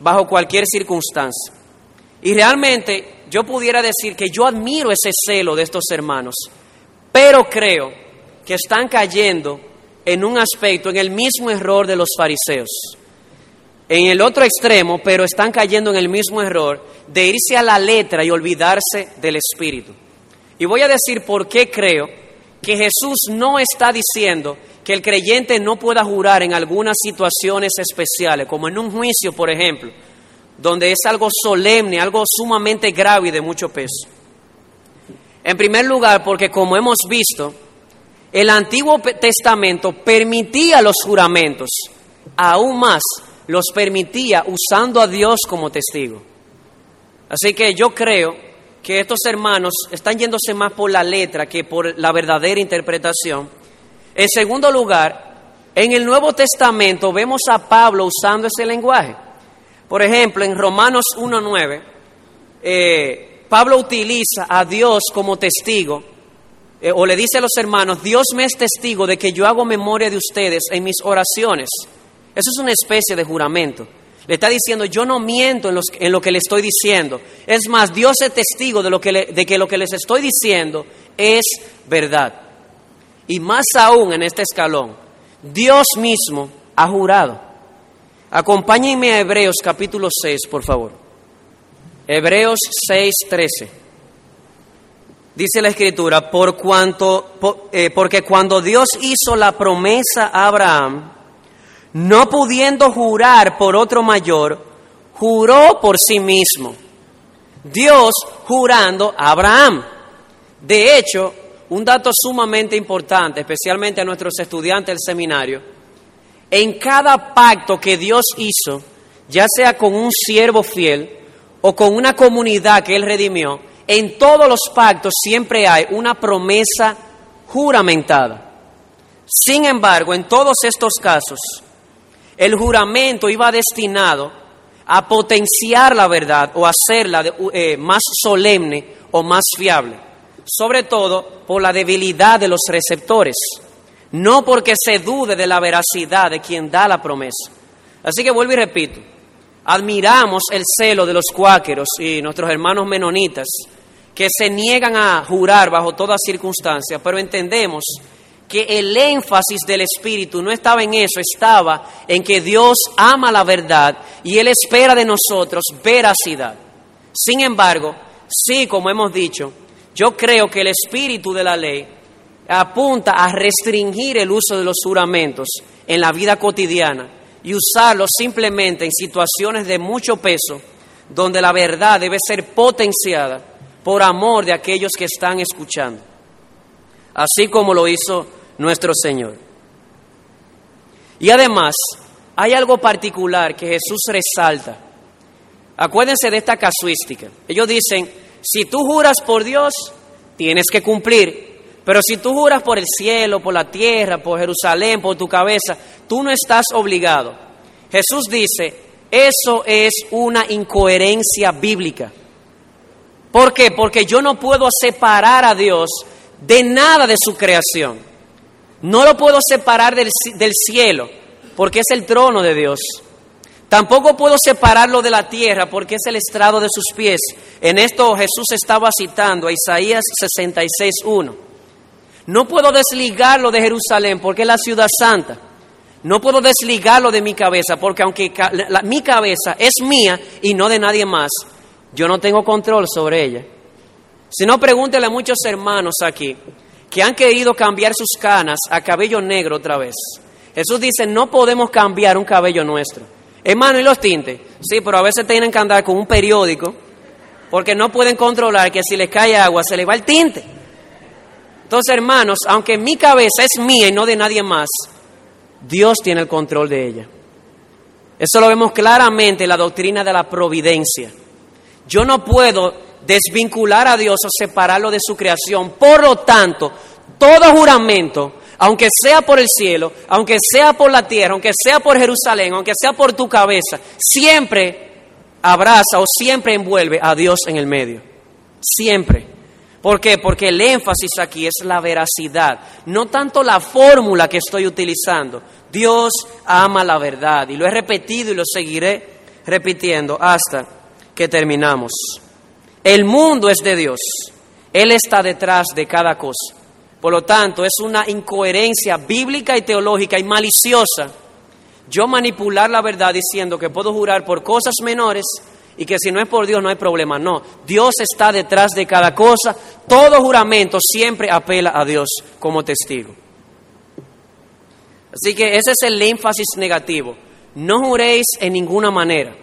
bajo cualquier circunstancia. Y realmente yo pudiera decir que yo admiro ese celo de estos hermanos, pero creo que están cayendo en un aspecto, en el mismo error de los fariseos. En el otro extremo, pero están cayendo en el mismo error de irse a la letra y olvidarse del espíritu. Y voy a decir por qué creo que Jesús no está diciendo que el creyente no pueda jurar en algunas situaciones especiales, como en un juicio, por ejemplo, donde es algo solemne, algo sumamente grave y de mucho peso. En primer lugar, porque como hemos visto, el Antiguo Testamento permitía los juramentos, aún más los permitía usando a Dios como testigo. Así que yo creo que estos hermanos están yéndose más por la letra que por la verdadera interpretación. En segundo lugar, en el Nuevo Testamento vemos a Pablo usando ese lenguaje. Por ejemplo, en Romanos 1.9, eh, Pablo utiliza a Dios como testigo, eh, o le dice a los hermanos, Dios me es testigo de que yo hago memoria de ustedes en mis oraciones. Eso es una especie de juramento. Le está diciendo, yo no miento en, lo que le estoy diciendo. Es más, Dios es testigo de, lo que de que lo que les estoy diciendo es verdad. Y más aún en este escalón, Dios mismo ha jurado. Acompáñenme a Hebreos capítulo 6, por favor. Hebreos 6, 13. Dice la escritura, por cuanto, eh, porque cuando Dios hizo la promesa a Abraham, no pudiendo jurar por otro mayor, juró por sí mismo. Dios jurando a Abraham. De hecho, un dato sumamente importante, especialmente a nuestros estudiantes del seminario, En cada pacto que Dios hizo, ya sea con un siervo fiel o con una comunidad que Él redimió, en todos los pactos siempre hay una promesa juramentada. Sin embargo, en todos estos casos, el juramento iba destinado a potenciar la verdad o hacerla eh, más solemne o más fiable, sobre todo por la debilidad de los receptores, no porque se dude de la veracidad de quien da la promesa. Así que vuelvo y repito, admiramos el celo de los cuáqueros y nuestros hermanos menonitas que se niegan a jurar bajo toda circunstancia, pero entendemos que el énfasis del Espíritu no estaba en eso, estaba en que Dios ama la verdad y Él espera de nosotros veracidad. Sin embargo, sí, como hemos dicho, yo creo que el espíritu de la ley apunta a restringir el uso de los juramentos en la vida cotidiana y usarlos simplemente en situaciones de mucho peso, donde la verdad debe ser potenciada por amor de aquellos que están escuchando, así como lo hizo nuestro Señor. Y además, hay algo particular que Jesús resalta. Acuérdense de esta casuística. Ellos dicen, si tú juras por Dios, tienes que cumplir. Pero si tú juras por el cielo, por la tierra, por Jerusalén, por tu cabeza, tú no estás obligado. Jesús dice, eso es una incoherencia bíblica. ¿Por qué? Porque yo no puedo separar a Dios de nada de su creación. No lo puedo separar del, cielo, porque es el trono de Dios. Tampoco puedo separarlo de la tierra porque es el estrado de sus pies. En esto Jesús estaba citando a Isaías 66.1. No puedo desligarlo de Jerusalén porque es la ciudad santa. No puedo desligarlo de mi cabeza porque aunque mi cabeza es mía y no de nadie más, yo no tengo control sobre ella. Si no, pregúntele a muchos hermanos aquí que han querido cambiar sus canas a cabello negro otra vez. Jesús dice, no podemos cambiar un cabello nuestro. Hermano, ¿y los tintes? Sí, pero a veces tienen que andar con un periódico porque no pueden controlar que si les cae agua se les va el tinte. Entonces, hermanos, aunque mi cabeza es mía y no de nadie más, Dios tiene el control de ella. Eso lo vemos claramente en la doctrina de la providencia. Yo no puedo desvincular a Dios o separarlo de su creación. Por lo tanto, todo juramento aunque sea por el cielo, aunque sea por la tierra, aunque sea por Jerusalén, aunque sea por tu cabeza, siempre abraza o siempre envuelve a Dios en el medio. Siempre. ¿Por qué? Porque el énfasis aquí es la veracidad, no tanto la fórmula que estoy utilizando. Dios ama la verdad y lo he repetido y lo seguiré repitiendo hasta que terminamos. El mundo es de Dios, Él está detrás de cada cosa. Por lo tanto, es una incoherencia bíblica y teológica y maliciosa yo manipular la verdad diciendo que puedo jurar por cosas menores y que si no es por Dios no hay problema. No, Dios está detrás de cada cosa. Todo juramento siempre apela a Dios como testigo. Así que ese es el énfasis negativo. No juréis en ninguna manera.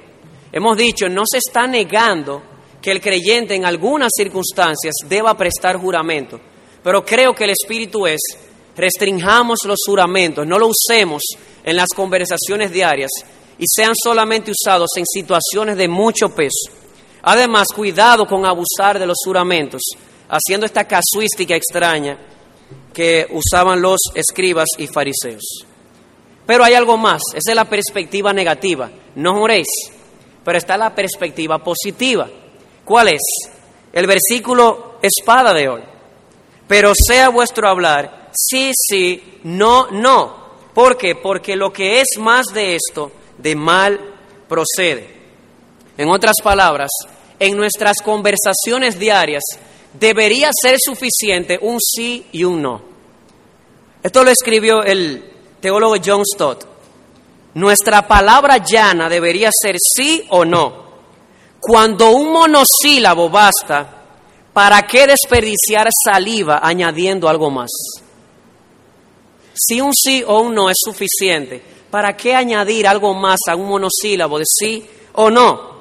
Hemos dicho, no se está negando que el creyente en algunas circunstancias deba prestar juramento. Pero creo que el espíritu es, restringamos los juramentos, no lo usemos en las conversaciones diarias y sean solamente usados en situaciones de mucho peso. Además, cuidado con abusar de los juramentos, haciendo esta casuística extraña que usaban los escribas y fariseos. Pero hay algo más, esa es la perspectiva negativa, no juréis, pero está la perspectiva positiva. ¿Cuál es? El versículo espada de hoy pero sea vuestro hablar sí, sí, no, no. ¿Por qué? Porque lo que es más de esto, de mal procede. En otras palabras, en nuestras conversaciones diarias debería ser suficiente un sí y un no. Esto lo escribió el teólogo John Stott. Nuestra palabra llana debería ser sí o no. Cuando un monosílabo basta, ¿Para qué desperdiciar saliva añadiendo algo más? Si un sí o un no es suficiente, ¿para qué añadir algo más a un monosílabo de sí o no?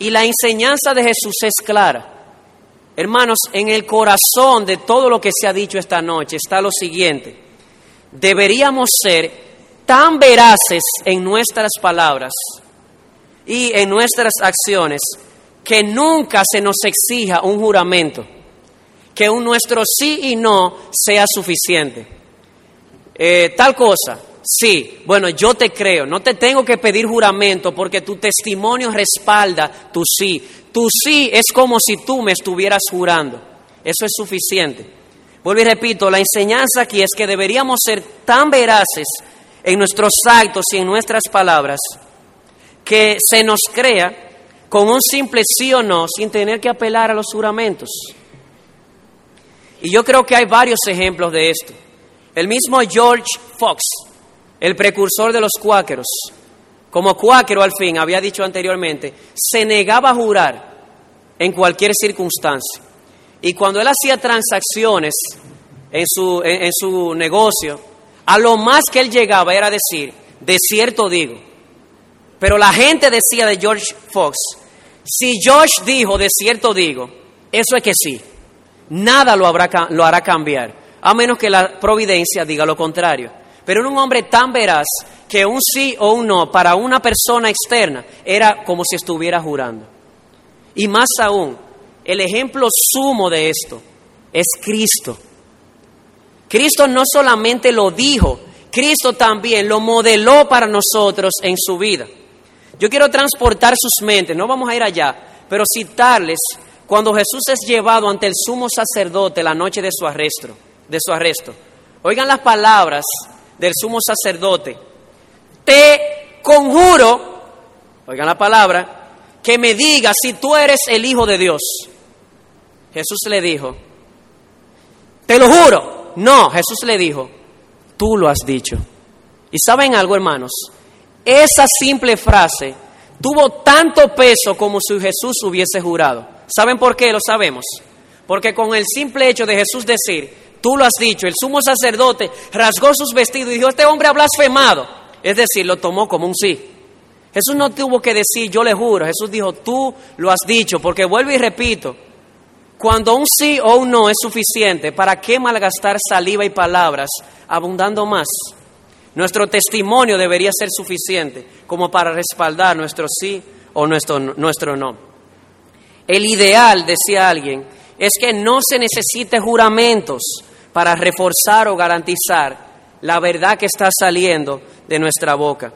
Y la enseñanza de Jesús es clara. Hermanos, en el corazón de todo lo que se ha dicho esta noche está lo siguiente. Deberíamos ser tan veraces en nuestras palabras y en nuestras acciones que nunca se nos exija un juramento, que un nuestro sí y no sea suficiente. Eh, tal cosa, sí, bueno, yo te creo, no te tengo que pedir juramento porque tu testimonio respalda tu sí. Tu sí es como si tú me estuvieras jurando, eso es suficiente. Vuelvo y repito, la enseñanza aquí es que deberíamos ser tan veraces en nuestros actos y en nuestras palabras que se nos crea con un simple sí o no sin tener que apelar a los juramentos. Y yo creo que hay varios ejemplos de esto. El mismo George Fox, el precursor de los cuáqueros, como cuáquero al fin, había dicho anteriormente, se negaba a jurar en cualquier circunstancia. Y cuando él hacía transacciones en su, en, su negocio, a lo más que él llegaba era decir, de cierto digo. Pero la gente decía de George Fox, si George dijo, de cierto digo, eso es que sí. Nada lo, habrá, lo hará cambiar, a menos que la providencia diga lo contrario. Pero era un hombre tan veraz que un sí o un no para una persona externa era como si estuviera jurando. Y más aún, el ejemplo sumo de esto es Cristo. Cristo no solamente lo dijo, Cristo también lo modeló para nosotros en su vida. Yo quiero transportar sus mentes, no vamos a ir allá, pero citarles cuando Jesús es llevado ante el sumo sacerdote la noche de su arresto, de su arresto. Oigan las palabras del sumo sacerdote. Te conjuro, oigan la palabra, que me digas si tú eres el Hijo de Dios. Jesús le dijo, te lo juro. No, Jesús le dijo, tú lo has dicho. ¿Y saben algo, hermanos? Esa simple frase tuvo tanto peso como si Jesús hubiese jurado. ¿Saben por qué? Lo sabemos. Porque con el simple hecho de Jesús decir, tú lo has dicho, el sumo sacerdote rasgó sus vestidos y dijo, este hombre ha blasfemado. Es decir, lo tomó como un sí. Jesús no tuvo que decir, yo le juro. Jesús dijo, tú lo has dicho. Porque vuelvo y repito, cuando un sí o un no es suficiente, ¿para qué malgastar saliva y palabras abundando más? Nuestro testimonio debería ser suficiente como para respaldar nuestro sí o nuestro, nuestro no. El ideal, decía alguien, es que no se necesite juramentos para reforzar o garantizar la verdad que está saliendo de nuestra boca.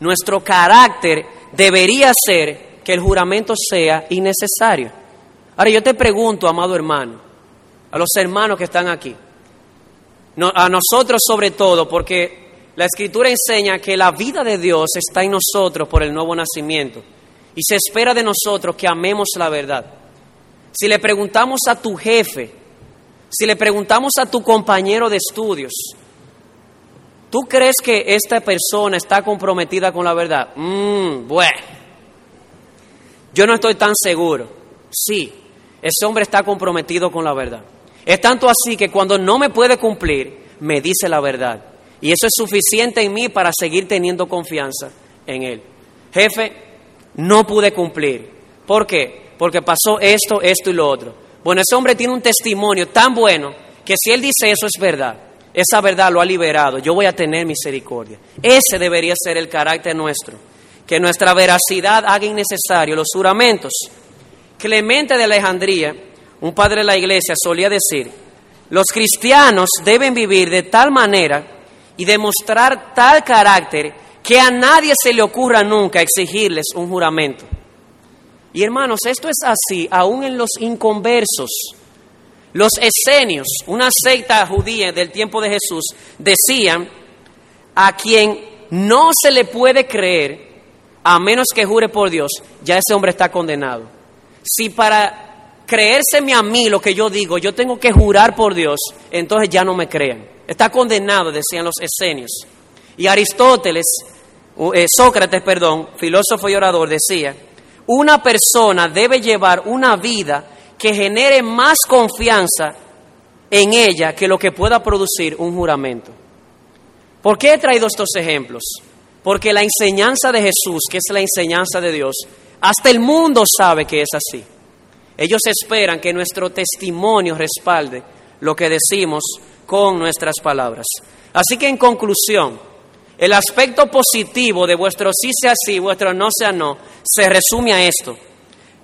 Nuestro carácter debería ser que el juramento sea innecesario. Ahora yo te pregunto, amado hermano, a los hermanos que están aquí, a nosotros sobre todo, porque la escritura enseña que la vida de Dios está en nosotros por el nuevo nacimiento y se espera de nosotros que amemos la verdad. Si le preguntamos a tu jefe, si le preguntamos a tu compañero de estudios, ¿tú crees que esta persona está comprometida con la verdad? Mm, bueno, yo no estoy tan seguro. Sí, ese hombre está comprometido con la verdad. Es tanto así que cuando no me puede cumplir, me dice la verdad. Y eso es suficiente en mí para seguir teniendo confianza en Él. Jefe, no pude cumplir. ¿Por qué? Porque pasó esto, esto y lo otro. Bueno, ese hombre tiene un testimonio tan bueno que si Él dice eso es verdad, esa verdad lo ha liberado, yo voy a tener misericordia. Ese debería ser el carácter nuestro. Que nuestra veracidad haga innecesario los juramentos. Clemente de Alejandría, un padre de la iglesia, solía decir, los cristianos deben vivir de tal manera y demostrar tal carácter que a nadie se le ocurra nunca exigirles un juramento. Y hermanos, esto es así aún en los inconversos. Los esenios, una secta judía del tiempo de Jesús, decían a quien no se le puede creer a menos que jure por Dios, ya ese hombre está condenado. Si para creérseme a mí lo que yo digo, yo tengo que jurar por Dios, entonces ya no me crean. Está condenado, decían los esenios. Y Aristóteles, eh, Sócrates, perdón, filósofo y orador, decía, una persona debe llevar una vida que genere más confianza en ella que lo que pueda producir un juramento. ¿Por qué he traído estos ejemplos? Porque la enseñanza de Jesús, que es la enseñanza de Dios, hasta el mundo sabe que es así. Ellos esperan que nuestro testimonio respalde lo que decimos con nuestras palabras. Así que en conclusión, El aspecto positivo de vuestro sí sea sí, vuestro no sea no, se resume a esto.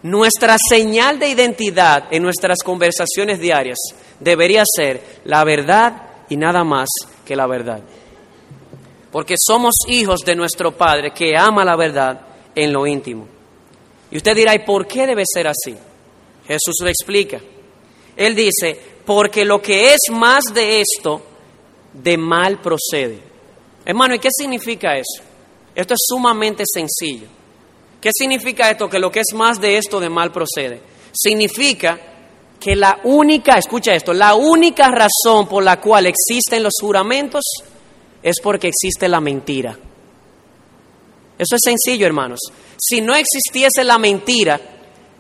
Nuestra señal de identidad en nuestras conversaciones diarias debería ser la verdad y nada más que la verdad. Porque somos hijos de nuestro Padre que ama la verdad en lo íntimo. Y usted dirá, ¿y por qué debe ser así? Jesús lo explica. Él dice, porque lo que es más de esto, de mal procede. Hermano, ¿y qué significa eso? Esto es sumamente sencillo. ¿Qué significa esto? Que lo que es más de esto de mal procede. Significa que la única, escucha esto, la única razón por la cual existen los juramentos es porque existe la mentira. Eso es sencillo, hermanos. Si no existiese la mentira,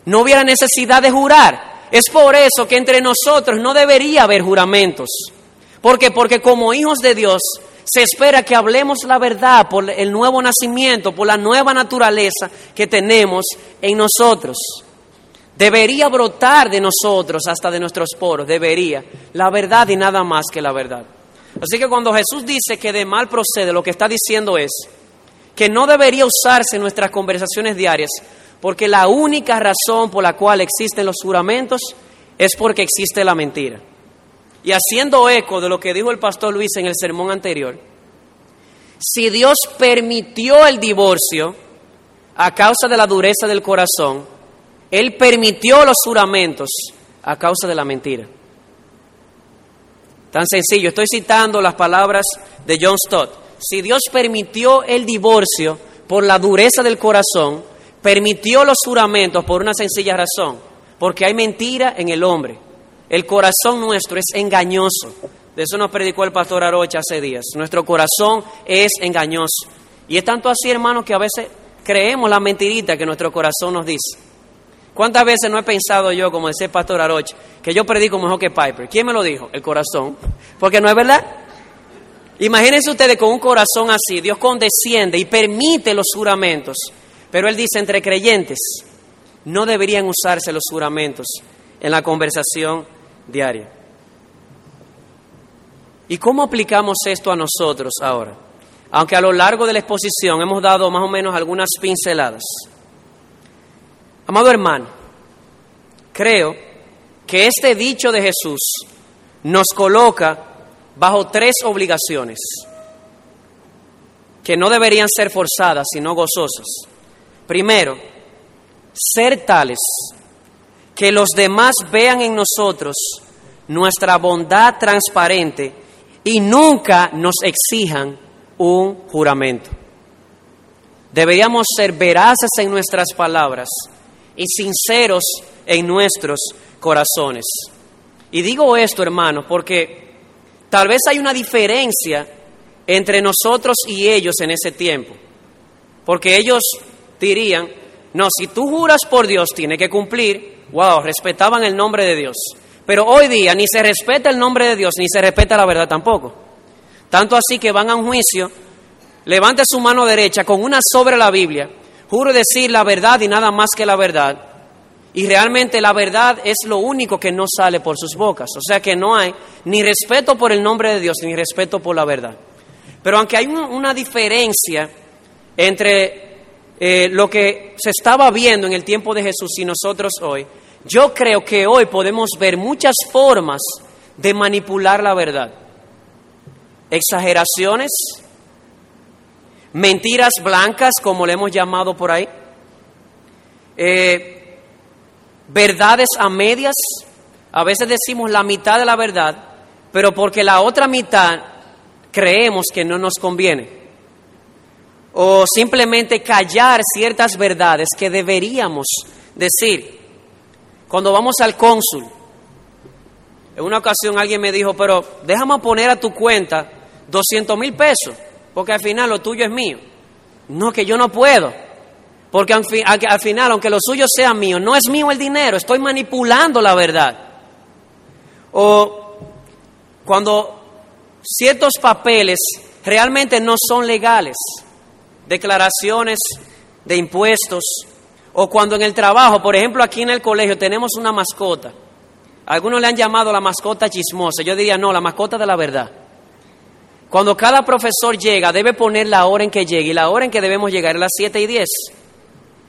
no hubiera necesidad de jurar. Es por eso que entre nosotros no debería haber juramentos. ¿Por qué? Porque como hijos de Dios se espera que hablemos la verdad por el nuevo nacimiento, por la nueva naturaleza que tenemos en nosotros. Debería brotar de nosotros, hasta de nuestros poros, debería, la verdad y nada más que la verdad. Así que cuando Jesús dice que de mal procede, lo que está diciendo es que no debería usarse en nuestras conversaciones diarias, porque la única razón por la cual existen los juramentos es porque existe la mentira. Y haciendo eco de lo que dijo el pastor Luis en el sermón anterior, si Dios permitió el divorcio a causa de la dureza del corazón, Él permitió los juramentos a causa de la mentira. Tan sencillo, estoy citando las palabras de John Stott. Si Dios permitió el divorcio por la dureza del corazón, permitió los juramentos por una sencilla razón, porque hay mentira en el hombre. El corazón nuestro es engañoso. De eso nos predicó el pastor Arocha hace días. Nuestro corazón es engañoso. Y es tanto así, hermano, que a veces creemos la mentirita que nuestro corazón nos dice. ¿Cuántas veces no he pensado yo, como decía el pastor Arocha, que yo predico mejor que Piper? ¿Quién me lo dijo? El corazón. Porque no es verdad. Imagínense ustedes con un corazón así, Dios condesciende y permite los juramentos. Pero Él dice, entre creyentes, no deberían usarse los juramentos en la conversación diaria. ¿Y cómo aplicamos esto a nosotros ahora? Aunque a lo largo de la exposición hemos dado más o menos algunas pinceladas. Amado hermano, creo que este dicho de Jesús nos coloca bajo tres obligaciones que no deberían ser forzadas, sino gozosas. Primero, ser tales que los demás vean en nosotros nuestra bondad transparente y nunca nos exijan un juramento. Deberíamos ser veraces en nuestras palabras y sinceros en nuestros corazones. Y digo esto, hermanos, porque tal vez hay una diferencia entre nosotros y ellos en ese tiempo. Porque ellos dirían, no, si tú juras por Dios, tiene que cumplir wow, respetaban el nombre de Dios. Pero hoy día ni se respeta el nombre de Dios, ni se respeta la verdad tampoco. Tanto así que van a un juicio, levante su mano derecha con una sobre la Biblia, juro decir la verdad y nada más que la verdad. Y realmente la verdad es lo único que no sale por sus bocas. O sea que no hay ni respeto por el nombre de Dios, ni respeto por la verdad. Pero aunque hay una diferencia entre eh, lo que se estaba viendo en el tiempo de Jesús y nosotros hoy, yo creo que hoy podemos ver muchas formas de manipular la verdad. Exageraciones, mentiras blancas, como le hemos llamado por ahí, eh, verdades a medias. A veces decimos la mitad de la verdad, pero porque la otra mitad creemos que no nos conviene o simplemente callar ciertas verdades que deberíamos decir. Cuando vamos al cónsul, en una ocasión alguien me dijo, pero déjame poner a tu cuenta 200 mil pesos, porque al final lo tuyo es mío. No, que yo no puedo, porque al, al final, aunque lo suyo sea mío, no es mío el dinero, estoy manipulando la verdad. O cuando ciertos papeles realmente no son legales declaraciones de impuestos, o cuando en el trabajo, por ejemplo aquí en el colegio tenemos una mascota. Algunos le han llamado la mascota chismosa, yo diría no, la mascota de la verdad. Cuando cada profesor llega, debe poner la hora en que llegue y la hora en que debemos llegar es las 7 y 10.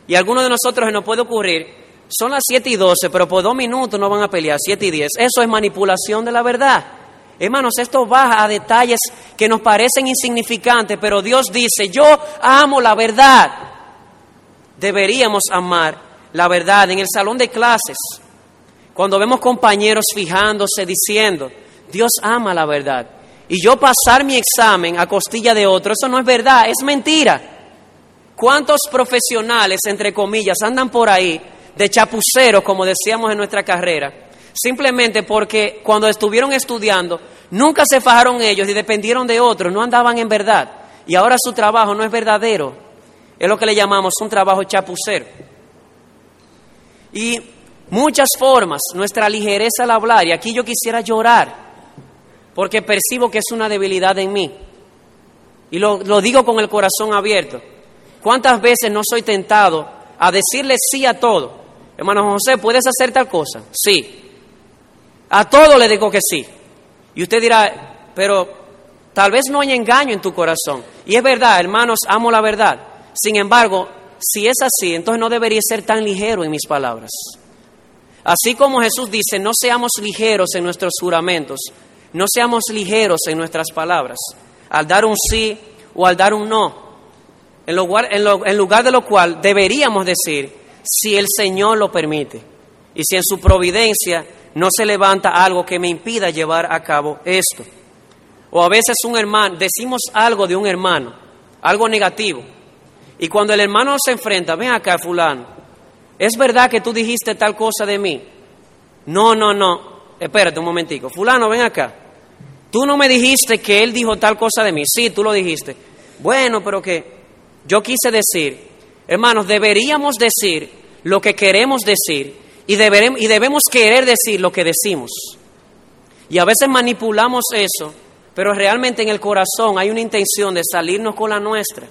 Y algunos de nosotros se nos puede ocurrir, son las 7 y 12, pero por dos minutos no van a pelear, 7 y 10. Eso es manipulación de la verdad. Hermanos, esto baja a detalles que nos parecen insignificantes, pero Dios dice, yo amo la verdad. Deberíamos amar la verdad en el salón de clases. Cuando vemos compañeros fijándose, diciendo, Dios ama la verdad y yo pasar mi examen a costilla de otro, eso no es verdad, es mentira. ¿Cuántos profesionales, entre comillas, andan por ahí de chapuceros, como decíamos en nuestra carrera? Simplemente porque cuando estuvieron estudiando, nunca se fajaron ellos y dependieron de otros, no andaban en verdad. Y ahora su trabajo no es verdadero, es lo que le llamamos un trabajo chapucero. Y muchas formas, nuestra ligereza al hablar, y aquí yo quisiera llorar porque percibo que es una debilidad en mí. Y lo, digo con el corazón abierto. ¿Cuántas veces no soy tentado a decirle sí a todo? Hermano José, ¿puedes hacer tal cosa? Sí. A todo le digo que sí. Y usted dirá, pero tal vez no hay engaño en tu corazón. Y es verdad, hermanos, amo la verdad. Sin embargo, si es así, entonces no debería ser tan ligero en mis palabras. Así como Jesús dice, no seamos ligeros en nuestros juramentos, no seamos ligeros en nuestras palabras, al dar un sí o al dar un no, en lugar, en, lugar de lo cual deberíamos decir, si el Señor lo permite, y si en su providencia no se levanta algo que me impida llevar a cabo esto. O a veces un hermano, decimos algo de un hermano, algo negativo, y cuando el hermano se enfrenta, ven acá fulano, ¿es verdad que tú dijiste tal cosa de mí? No, no, no, espérate un momentico, fulano, ven acá. Tú no me dijiste que él dijo tal cosa de mí. Sí, tú lo dijiste. Bueno, pero que yo quise decir, hermanos, deberíamos decir lo que queremos decir y, y debemos querer decir lo que decimos. Y a veces manipulamos eso, pero realmente en el corazón hay una intención de salirnos con la nuestra.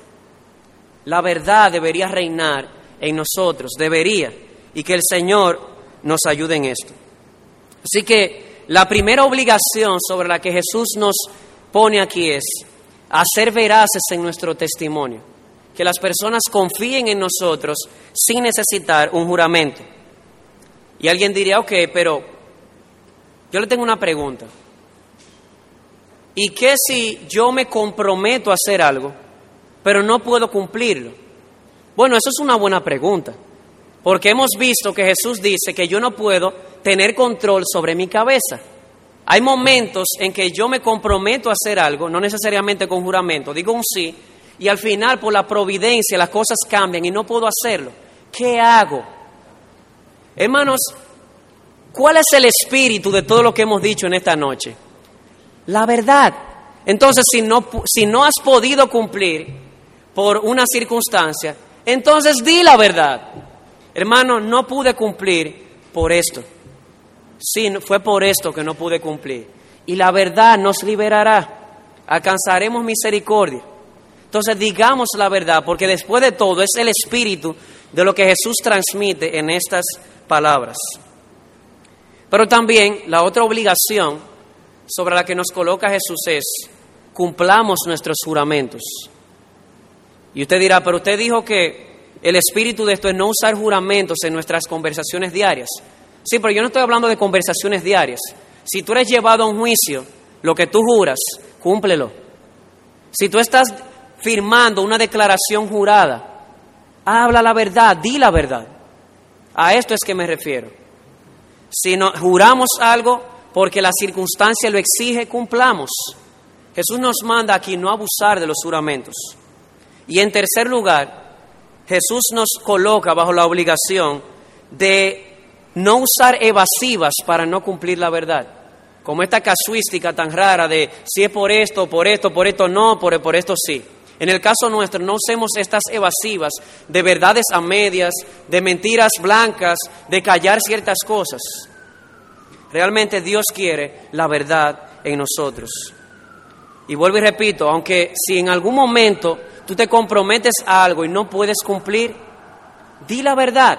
La verdad debería reinar en nosotros, debería, y que el Señor nos ayude en esto. Así que la primera obligación sobre la que Jesús nos pone aquí es hacer veraces en nuestro testimonio, que las personas confíen en nosotros sin necesitar un juramento. Y alguien diría, ok, pero yo le tengo una pregunta. ¿Y qué si yo me comprometo a hacer algo, pero no puedo cumplirlo? Bueno, eso es una buena pregunta. Porque hemos visto que Jesús dice que yo no puedo tener control sobre mi cabeza. Hay momentos en que yo me comprometo a hacer algo, no necesariamente con juramento, digo un sí, y al final por la providencia las cosas cambian y no puedo hacerlo. ¿Qué hago? Hermanos, ¿cuál es el espíritu de todo lo que hemos dicho en esta noche? La verdad. Entonces, si no, si no has podido cumplir por una circunstancia, entonces di la verdad. Hermano, no pude cumplir por esto. Sí, fue por esto que no pude cumplir. Y la verdad nos liberará. Alcanzaremos misericordia. Entonces digamos la verdad, porque después de todo es el espíritu de lo que Jesús transmite en estas palabras. Pero también la otra obligación sobre la que nos coloca Jesús es cumplamos nuestros juramentos. Y usted dirá, pero usted dijo que el espíritu de esto es no usar juramentos en nuestras conversaciones diarias. Sí, pero yo no estoy hablando de conversaciones diarias. Si tú eres llevado a un juicio, lo que tú juras, cúmplelo. Si tú estás firmando una declaración jurada, habla la verdad, di la verdad. A esto es que me refiero. Si juramos algo porque la circunstancia lo exige, cumplamos. Jesús nos manda aquí no abusar de los juramentos. Y en tercer lugar, Jesús nos coloca bajo la obligación de no usar evasivas para no cumplir la verdad. Como esta casuística tan rara de si es por esto, por esto, por esto no, por, por esto sí. En el caso nuestro, no usemos estas evasivas de verdades a medias, de mentiras blancas, de callar ciertas cosas. Realmente Dios quiere la verdad en nosotros. Y vuelvo y repito, aunque si en algún momento tú te comprometes a algo y no puedes cumplir, di la verdad.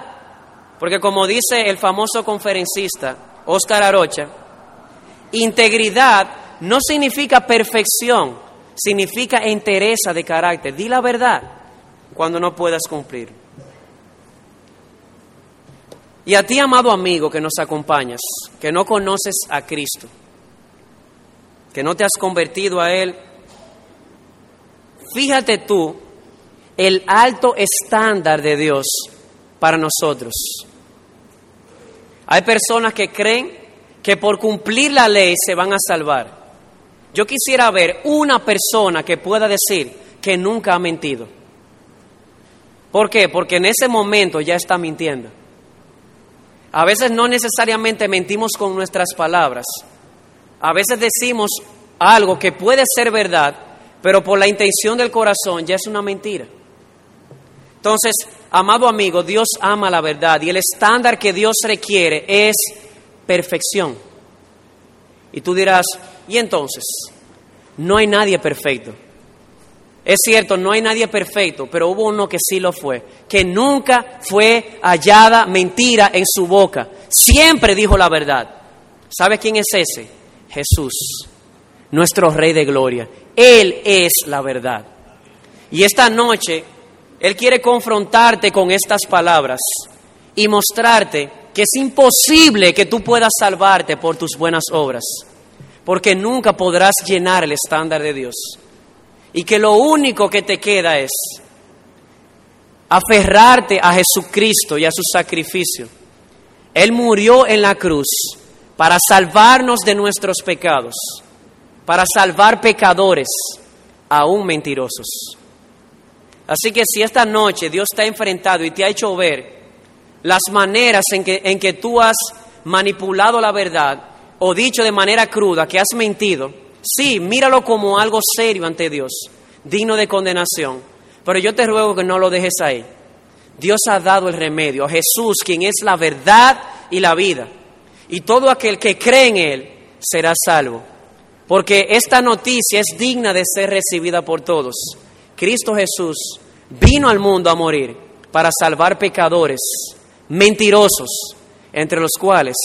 Porque como dice el famoso conferencista Oscar Arocha, integridad no significa perfección, significa entereza de carácter. Di la verdad cuando no puedas cumplir. Y a ti, amado amigo que nos acompañas, que no conoces a Cristo, que no te has convertido a Él, fíjate tú el alto estándar de Dios para nosotros. Hay personas que creen que por cumplir la ley se van a salvar. Yo quisiera ver una persona que pueda decir que nunca ha mentido. ¿Por qué? Porque en ese momento ya está mintiendo. A veces no necesariamente mentimos con nuestras palabras. A veces decimos algo que puede ser verdad, pero por la intención del corazón ya es una mentira. Entonces, amado amigo, Dios ama la verdad y el estándar que Dios requiere es perfección. Y tú dirás, ¿y entonces? No hay nadie perfecto. Es cierto, no hay nadie perfecto, pero hubo uno que sí lo fue, que nunca fue hallada mentira en su boca. Siempre dijo la verdad. ¿Sabe quién es ese? Jesús, nuestro Rey de Gloria. Él es la verdad. Y esta noche, Él quiere confrontarte con estas palabras y mostrarte que es imposible que tú puedas salvarte por tus buenas obras, porque nunca podrás llenar el estándar de Dios y que lo único que te queda es aferrarte a Jesucristo y a su sacrificio. Él murió en la cruz para salvarnos de nuestros pecados, para salvar pecadores, aún mentirosos. Así que si esta noche Dios te ha enfrentado y te ha hecho ver las maneras en que, en que tú has manipulado la verdad o dicho de manera cruda que has mentido, Sí, míralo como algo serio ante Dios, digno de condenación. Pero yo te ruego que no lo dejes ahí. Dios ha dado el remedio a Jesús, quien es la verdad y la vida. Y todo aquel que cree en Él será salvo. Porque esta noticia es digna de ser recibida por todos. Cristo Jesús vino al mundo a morir para salvar pecadores, mentirosos, entre los cuales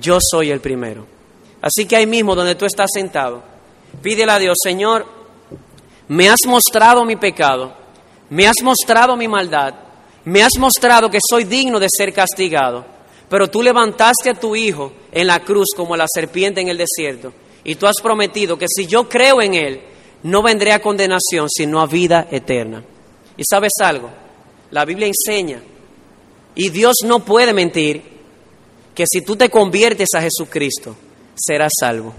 yo soy el primero. Así que ahí mismo donde tú estás sentado, pídele a Dios, Señor, me has mostrado mi pecado, me has mostrado mi maldad, me has mostrado que soy digno de ser castigado, pero tú levantaste a tu Hijo en la cruz como la serpiente en el desierto, y tú has prometido que si yo creo en Él, no vendré a condenación, sino a vida eterna. ¿Y sabes algo? La Biblia enseña, y Dios no puede mentir, que si tú te conviertes a Jesucristo, serás salvo,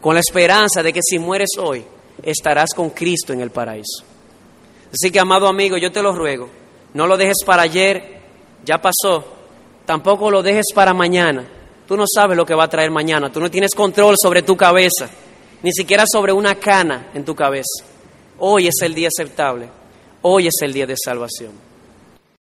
con la esperanza de que si mueres hoy, estarás con Cristo en el paraíso. Así que, amado amigo, yo te lo ruego, no lo dejes para ayer, ya pasó, tampoco lo dejes para mañana. Tú no sabes lo que va a traer mañana, tú no tienes control sobre tu cabeza, ni siquiera sobre una cana en tu cabeza. Hoy es el día aceptable, hoy es el día de salvación.